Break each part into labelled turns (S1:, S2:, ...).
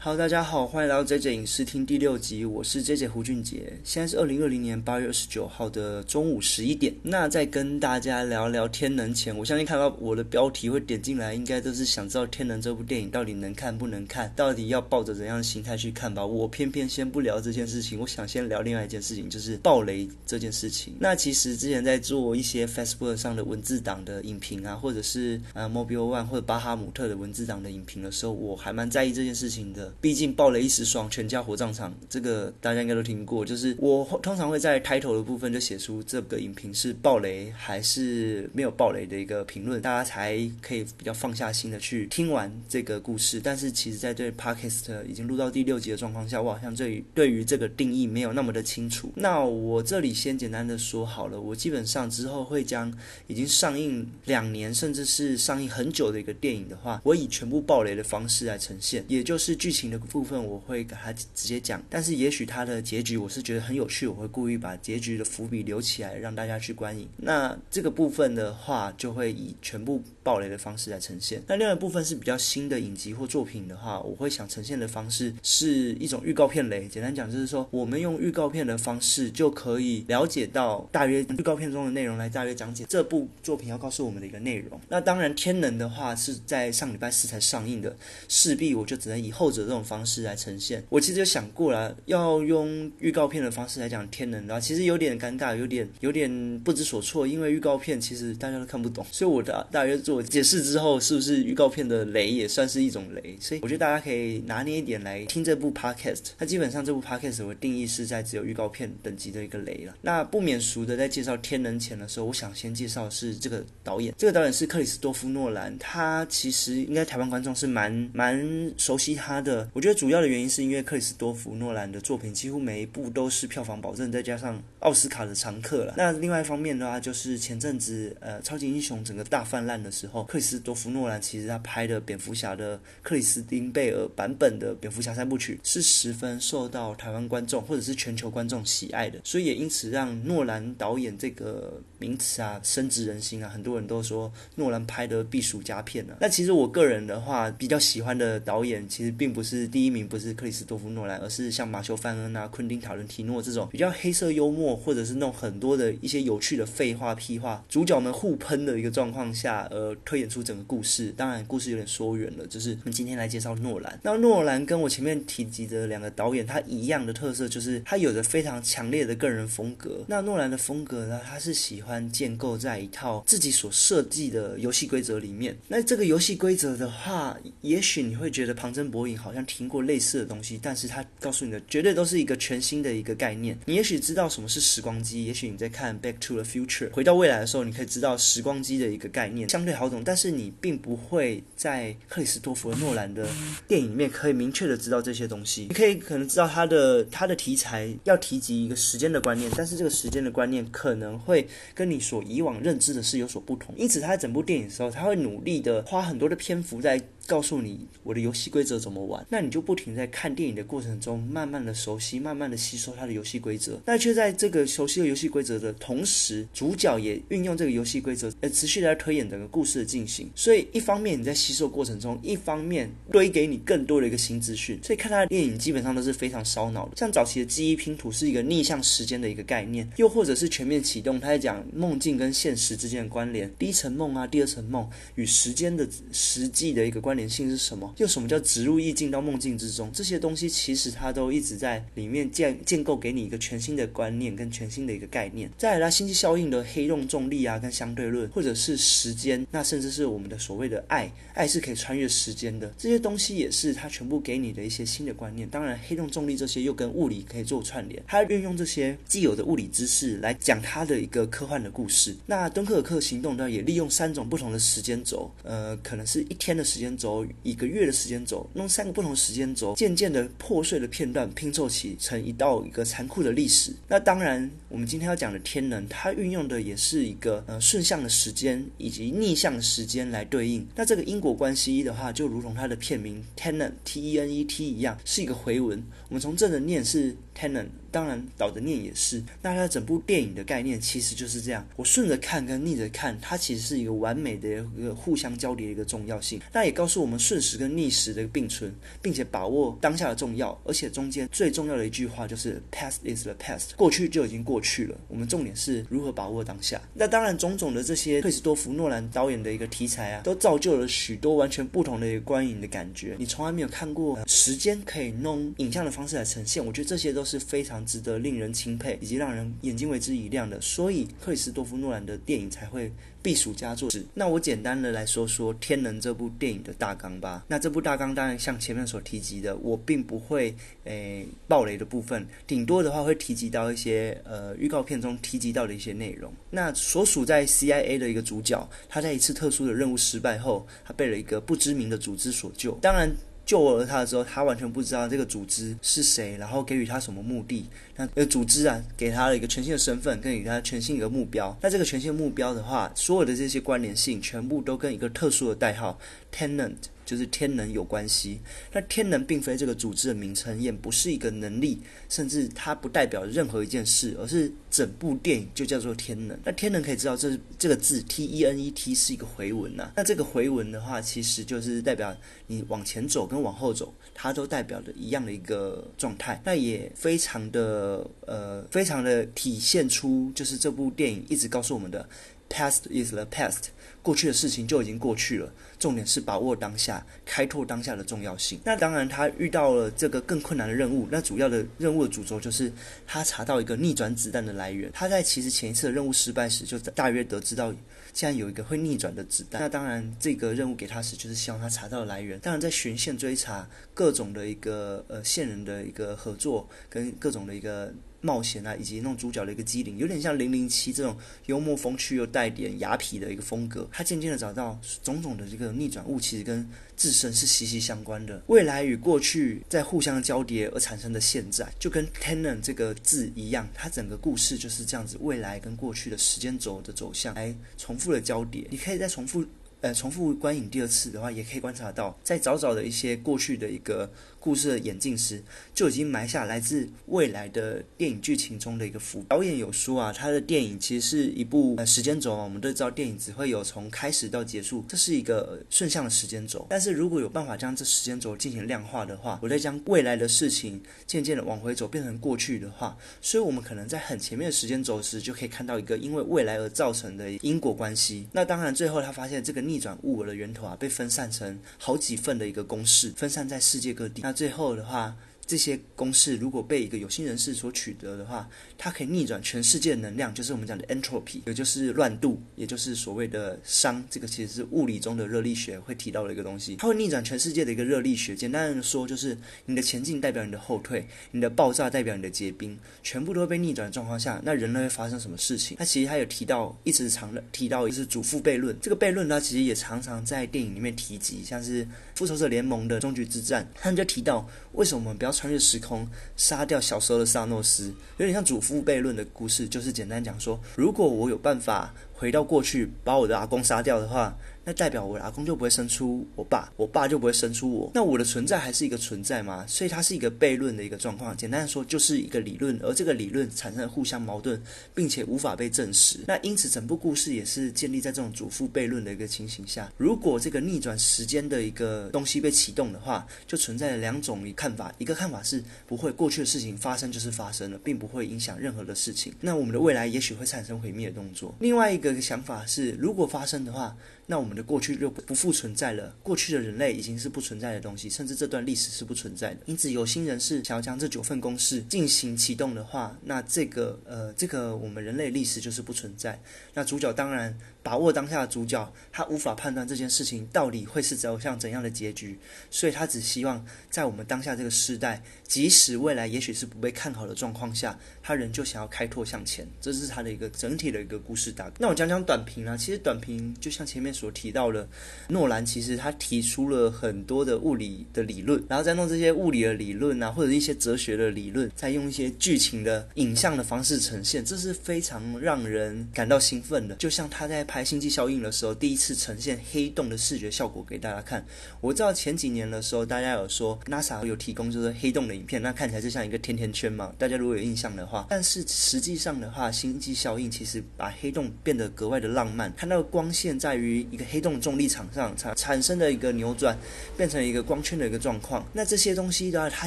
S1: 好大家好，欢迎来到 J J 影视厅第六集，我是 J J 胡俊杰。现在是二零二零年八月二十九号的中午十一点。那在跟大家聊聊《天能》前，我相信看到我的标题会点进来，应该都是想知道《天能》这部电影到底能看不能看，到底要抱着怎样的心态去看吧。我偏偏先不聊这件事情，我想先聊另外一件事情，就是暴雷这件事情。那其实之前在做一些 Facebook 上的文字档的影评啊，或者是呃 Mobile One 或者巴哈姆特的文字档的影评的时候，我还蛮在意这件事情的。毕竟爆雷一时爽，全家火葬场，这个大家应该都听过。就是我通常会在开头的部分就写出这个影评是爆雷还是没有爆雷的一个评论，大家才可以比较放下心的去听完这个故事。但是其实，在对 Podcast 已经录到第六集的状况下，我好像对于对于这个定义没有那么的清楚。那我这里先简单的说好了，我基本上之后会将已经上映两年甚至是上映很久的一个电影的话，我以全部爆雷的方式来呈现，也就是剧情。情的部分我会给他直接讲，但是也许他的结局我是觉得很有趣，我会故意把结局的伏笔留起来让大家去观影。那这个部分的话，就会以全部爆雷的方式来呈现。那另外一部分是比较新的影集或作品的话，我会想呈现的方式是一种预告片雷。简单讲就是说，我们用预告片的方式就可以了解到大约预告片中的内容，来大约讲解这部作品要告诉我们的一个内容。那当然，天能的话是在上礼拜四才上映的，势必我就只能以后者。这种方式来呈现，我其实就想过了，要用预告片的方式来讲天能的话，其实有点尴尬，有点有点不知所措，因为预告片其实大家都看不懂，所以我的大约做解释之后，是不是预告片的雷也算是一种雷？所以我觉得大家可以拿捏一点来听这部 podcast。它基本上这部 podcast 我定义是在只有预告片等级的一个雷了。那不免俗的在介绍天能前的时候，我想先介绍的是这个导演，这个导演是克里斯多夫诺兰，他其实应该台湾观众是蛮蛮熟悉他的。我觉得主要的原因是因为克里斯多夫诺兰的作品几乎每一部都是票房保证，再加上奥斯卡的常客了。那另外一方面的话，就是前阵子呃超级英雄整个大泛滥的时候，克里斯多夫诺兰其实他拍的蝙蝠侠的克里斯汀贝尔版本的蝙蝠侠三部曲是十分受到台湾观众或者是全球观众喜爱的，所以也因此让诺兰导演这个名词啊深植人心啊，很多人都说诺兰拍的避暑佳片呢。那其实我个人的话比较喜欢的导演，其实并不是。是第一名不是克里斯多夫诺兰，而是像马修范恩啊、昆汀塔伦提诺这种比较黑色幽默，或者是那种很多的一些有趣的废话屁话，主角们互喷的一个状况下，而推演出整个故事。当然，故事有点说远了，就是我们今天来介绍诺兰。那诺兰跟我前面提及的两个导演，他一样的特色就是他有着非常强烈的个人风格。那诺兰的风格呢，他是喜欢建构在一套自己所设计的游戏规则里面。那这个游戏规则的话，也许你会觉得旁征博引，好像。听过类似的东西，但是他告诉你的绝对都是一个全新的一个概念。你也许知道什么是时光机，也许你在看《Back to the Future》回到未来的时候，你可以知道时光机的一个概念，相对好懂。但是你并不会在克里斯多弗诺兰的电影里面可以明确的知道这些东西。你可以可能知道他的他的题材要提及一个时间的观念，但是这个时间的观念可能会跟你所以往认知的是有所不同。因此，他在整部电影的时候，他会努力的花很多的篇幅在。告诉你我的游戏规则怎么玩，那你就不停在看电影的过程中，慢慢的熟悉，慢慢的吸收它的游戏规则。那却在这个熟悉的游戏规则的同时，主角也运用这个游戏规则，呃，持续来推演整个故事的进行。所以一方面你在吸收过程中，一方面堆给你更多的一个新资讯。所以看他的电影基本上都是非常烧脑的。像早期的记忆拼图是一个逆向时间的一个概念，又或者是全面启动，他在讲梦境跟现实之间的关联，第一层梦啊，第二层梦与时间的实际的一个关。联性是什么？又什么叫植入意境到梦境之中？这些东西其实它都一直在里面建建构，给你一个全新的观念跟全新的一个概念。再来，星际效应的黑洞重力啊，跟相对论，或者是时间，那甚至是我们的所谓的爱，爱是可以穿越时间的。这些东西也是它全部给你的一些新的观念。当然，黑洞重力这些又跟物理可以做串联，它运用这些既有的物理知识来讲它的一个科幻的故事。那敦刻尔克行动呢，也利用三种不同的时间轴，呃，可能是一天的时间轴。轴一个月的时间轴，用三个不同时间轴，渐渐的破碎的片段拼凑起成一道一个残酷的历史。那当然，我们今天要讲的天能，它运用的也是一个呃顺向的时间以及逆向的时间来对应。那这个因果关系的话，就如同它的片名 Tenet T E N E T 一样，是一个回文。我们从正的念是。Tenon，当然倒着念也是。那它整部电影的概念其实就是这样，我顺着看跟逆着看，它其实是一个完美的一个互相交叠的一个重要性。那也告诉我们顺时跟逆时的并存，并且把握当下的重要，而且中间最重要的一句话就是 “past is the past”，过去就已经过去了。我们重点是如何把握当下。那当然，种种的这些克里斯多夫诺兰导演的一个题材啊，都造就了许多完全不同的一个观影的感觉。你从来没有看过时间可以弄影像的方式来呈现，我觉得这些都是非常值得令人钦佩以及让人眼睛为之一亮的。所以，克里斯多夫诺兰的电影才会。避暑佳作，那我简单的来说说《天能》这部电影的大纲吧。那这部大纲当然像前面所提及的，我并不会诶爆雷的部分，顶多的话会提及到一些呃预告片中提及到的一些内容。那所属在 CIA 的一个主角，他在一次特殊的任务失败后，他被了一个不知名的组织所救。当然。救了他的时候，他完全不知道这个组织是谁，然后给予他什么目的。那呃，组织啊，给他了一个全新的身份，跟给他全新一个目标。那这个全新的目标的话，所有的这些关联性，全部都跟一个特殊的代号 Tenant。就是天能有关系，那天能并非这个组织的名称，也不是一个能力，甚至它不代表任何一件事，而是整部电影就叫做天能。那天能可以知道，这这个字 T E N E T 是一个回文呐。那这个回文的话，其实就是代表你往前走跟往后走，它都代表的一样的一个状态。那也非常的呃，非常的体现出，就是这部电影一直告诉我们的，past is the past。过去的事情就已经过去了，重点是把握当下，开拓当下的重要性。那当然，他遇到了这个更困难的任务。那主要的任务的主轴就是他查到一个逆转子弹的来源。他在其实前一次的任务失败时，就大约得知到，竟然有一个会逆转的子弹。那当然，这个任务给他时，就是希望他查到来源。当然，在循线追查各种的一个呃线人的一个合作，跟各种的一个。冒险啊，以及那种主角的一个机灵，有点像零零七这种幽默风趣又带点雅痞的一个风格。他渐渐的找到种种的这个逆转物，其实跟自身是息息相关的。未来与过去在互相交叠而产生的现在，就跟 Tenon 这个字一样，它整个故事就是这样子，未来跟过去的时间轴的走向来重复的交叠。你可以再重复。呃，重复观影第二次的话，也可以观察到，在早早的一些过去的一个故事的演进时，就已经埋下来自未来的电影剧情中的一个伏。导演有说啊，他的电影其实是一部呃时间轴啊，我们都知道电影只会有从开始到结束，这是一个顺向的时间轴。但是如果有办法将这时间轴进行量化的话，我再将未来的事情渐渐的往回走，变成过去的话，所以我们可能在很前面的时间轴时，就可以看到一个因为未来而造成的因果关系。那当然，最后他发现这个。逆转物我的源头啊，被分散成好几份的一个公式，分散在世界各地。那最后的话。这些公式如果被一个有心人士所取得的话，它可以逆转全世界的能量，就是我们讲的 entropy，也就是乱度，也就是所谓的熵。这个其实是物理中的热力学会提到的一个东西。它会逆转全世界的一个热力学。简单的说，就是你的前进代表你的后退，你的爆炸代表你的结冰，全部都会被逆转的状况下，那人类会发生什么事情？它其实它有提到，一直常提到就是祖父悖论。这个悖论呢，其实也常常在电影里面提及，像是复仇者联盟的终局之战，他们就提到为什么我们不要。穿越时空杀掉小时候的萨诺斯，有点像祖父悖论的故事，就是简单讲说，如果我有办法回到过去把我的阿公杀掉的话。那代表我的阿公就不会生出我爸，我爸就不会生出我。那我的存在还是一个存在吗？所以它是一个悖论的一个状况。简单的说，就是一个理论，而这个理论产生了互相矛盾，并且无法被证实。那因此，整部故事也是建立在这种祖父悖论的一个情形下。如果这个逆转时间的一个东西被启动的话，就存在了两种看法。一个看法是不会过去的事情发生就是发生了，并不会影响任何的事情。那我们的未来也许会产生毁灭的动作。另外一个这个想法是，如果发生的话。那我们的过去就不复存在了，过去的人类已经是不存在的东西，甚至这段历史是不存在的。因此，有心人士想要将这九份公式进行启动的话，那这个呃，这个我们人类历史就是不存在。那主角当然。把握当下的主角，他无法判断这件事情到底会是走向怎样的结局，所以他只希望在我们当下这个时代，即使未来也许是不被看好的状况下，他仍旧想要开拓向前。这是他的一个整体的一个故事大那我讲讲短评啊，其实短评就像前面所提到的，诺兰其实他提出了很多的物理的理论，然后再弄这些物理的理论啊，或者一些哲学的理论，再用一些剧情的影像的方式呈现，这是非常让人感到兴奋的。就像他在拍。《星际效应》的时候，第一次呈现黑洞的视觉效果给大家看。我知道前几年的时候，大家有说 NASA 有提供就是黑洞的影片，那看起来就像一个甜甜圈嘛。大家如果有印象的话，但是实际上的话，《星际效应》其实把黑洞变得格外的浪漫。看到光线在于一个黑洞重力场上产产生的一个扭转，变成一个光圈的一个状况。那这些东西的话，它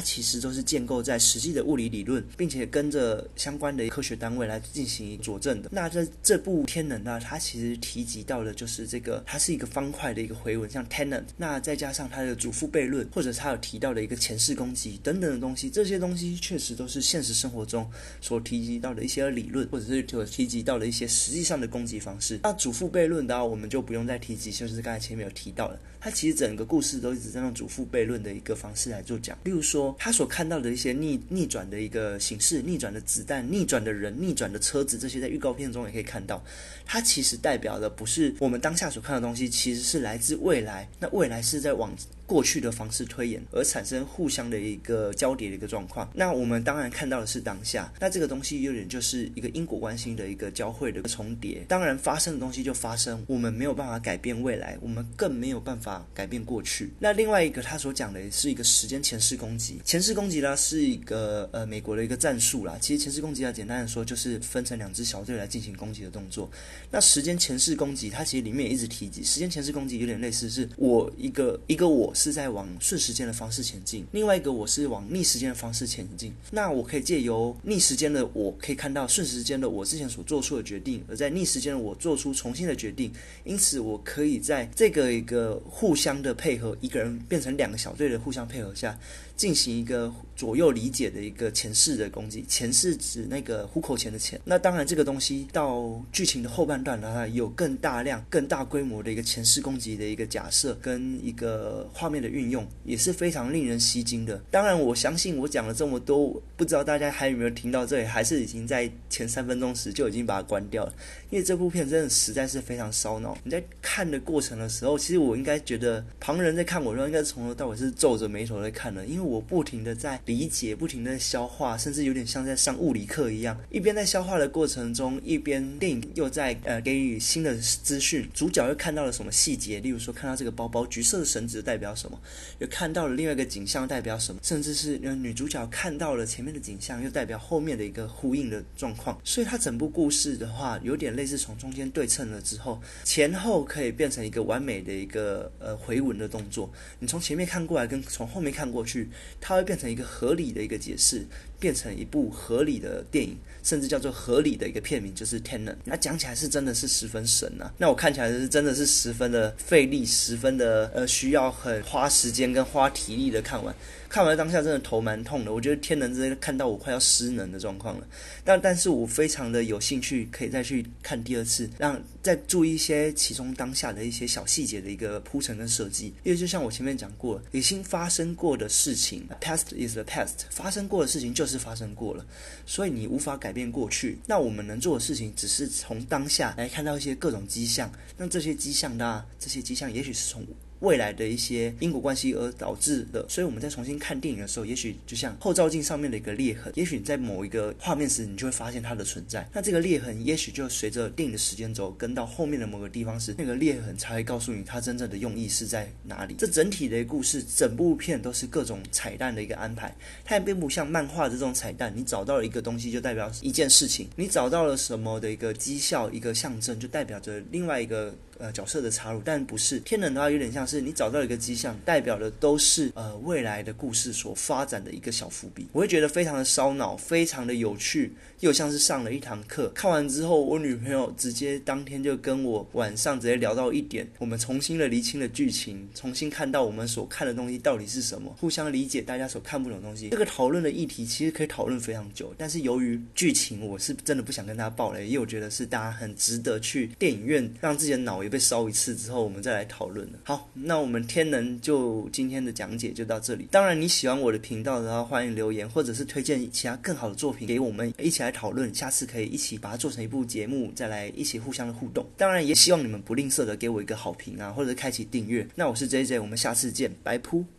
S1: 其实都是建构在实际的物理理论，并且跟着相关的科学单位来进行佐证的。那这这部天能呢，它其实提及到的就是这个，它是一个方块的一个回纹，像 tenant。那再加上它的祖父悖论，或者它有提到的一个前世攻击等等的东西，这些东西确实都是现实生活中所提及到的一些理论，或者是所提及到的一些实际上的攻击方式。那祖父悖论的话，我们就不用再提及，就是刚才前面有提到的。他其实整个故事都一直在用祖父悖论的一个方式来做讲，例如说他所看到的一些逆逆转的一个形式、逆转的子弹、逆转的人、逆转的车子，这些在预告片中也可以看到。它其实代表的不是我们当下所看的东西，其实是来自未来。那未来是在往。过去的方式推演而产生互相的一个交叠的一个状况。那我们当然看到的是当下。那这个东西有点就是一个因果关系的一个交汇的一个重叠。当然发生的东西就发生，我们没有办法改变未来，我们更没有办法改变过去。那另外一个他所讲的是一个时间前世攻击。前世攻击呢是一个呃美国的一个战术啦。其实前世攻击啊简单的说就是分成两支小队来进行攻击的动作。那时间前世攻击它其实里面也一直提及，时间前世攻击有点类似是我一个一个我。是在往顺时间的方式前进，另外一个我是往逆时间的方式前进。那我可以借由逆时间的我，可以看到顺时间的我之前所做出的决定，而在逆时间的我做出重新的决定。因此，我可以在这个一个互相的配合，一个人变成两个小队的互相配合下。进行一个左右理解的一个前世的攻击，前世指那个虎口前的前。那当然，这个东西到剧情的后半段的话，有更大量、更大规模的一个前世攻击的一个假设跟一个画面的运用，也是非常令人吸睛的。当然，我相信我讲了这么多，不知道大家还有没有听到这里，还是已经在前三分钟时就已经把它关掉了。因为这部片真的实在是非常烧脑。你在看的过程的时候，其实我应该觉得旁人在看我的，时候，应该从头到尾是皱着眉头在看的，因为。我不停的在理解，不停的消化，甚至有点像在上物理课一样，一边在消化的过程中，一边电影又在呃给予新的资讯。主角又看到了什么细节？例如说，看到这个包包，橘色的绳子代表什么？又看到了另外一个景象代表什么？甚至是女主角看到了前面的景象，又代表后面的一个呼应的状况。所以它整部故事的话，有点类似从中间对称了之后，前后可以变成一个完美的一个呃回文的动作。你从前面看过来，跟从后面看过去。它会变成一个合理的一个解释，变成一部合理的电影，甚至叫做合理的一个片名，就是《Tenet》。那讲起来是真的是十分神啊！那我看起来是真的是十分的费力，十分的呃需要很花时间跟花体力的看完。看完当下真的头蛮痛的，我觉得天能真的看到我快要失能的状况了。但但是我非常的有兴趣，可以再去看第二次，让再注意一些其中当下的一些小细节的一个铺陈跟设计。因为就像我前面讲过，已经发生过的事情，past is the past，发生过的事情就是是发生过了，所以你无法改变过去。那我们能做的事情，只是从当下来看到一些各种迹象。那这些迹象呢？这些迹象也许是从。未来的一些因果关系而导致的，所以我们在重新看电影的时候，也许就像后照镜上面的一个裂痕，也许你在某一个画面时，你就会发现它的存在。那这个裂痕，也许就随着电影的时间轴跟到后面的某个地方时，那个裂痕才会告诉你它真正的用意是在哪里。这整体的故事，整部片都是各种彩蛋的一个安排，它也并不像漫画的这种彩蛋，你找到了一个东西就代表一件事情，你找到了什么的一个绩效、一个象征，就代表着另外一个。呃，角色的插入，但不是天冷的话，有点像是你找到一个迹象，代表的都是呃未来的故事所发展的一个小伏笔。我会觉得非常的烧脑，非常的有趣，又像是上了一堂课。看完之后，我女朋友直接当天就跟我晚上直接聊到一点，我们重新的厘清了剧情，重新看到我们所看的东西到底是什么，互相理解大家所看不懂的东西。这个讨论的议题其实可以讨论非常久，但是由于剧情，我是真的不想跟大家爆雷，因为我觉得是大家很值得去电影院让自己的脑也。被烧一次之后，我们再来讨论了。好，那我们天能就今天的讲解就到这里。当然，你喜欢我的频道的话，欢迎留言，或者是推荐其他更好的作品给我们一起来讨论。下次可以一起把它做成一部节目，再来一起互相的互动。当然，也希望你们不吝啬的给我一个好评啊，或者开启订阅。那我是 J J，我们下次见，拜。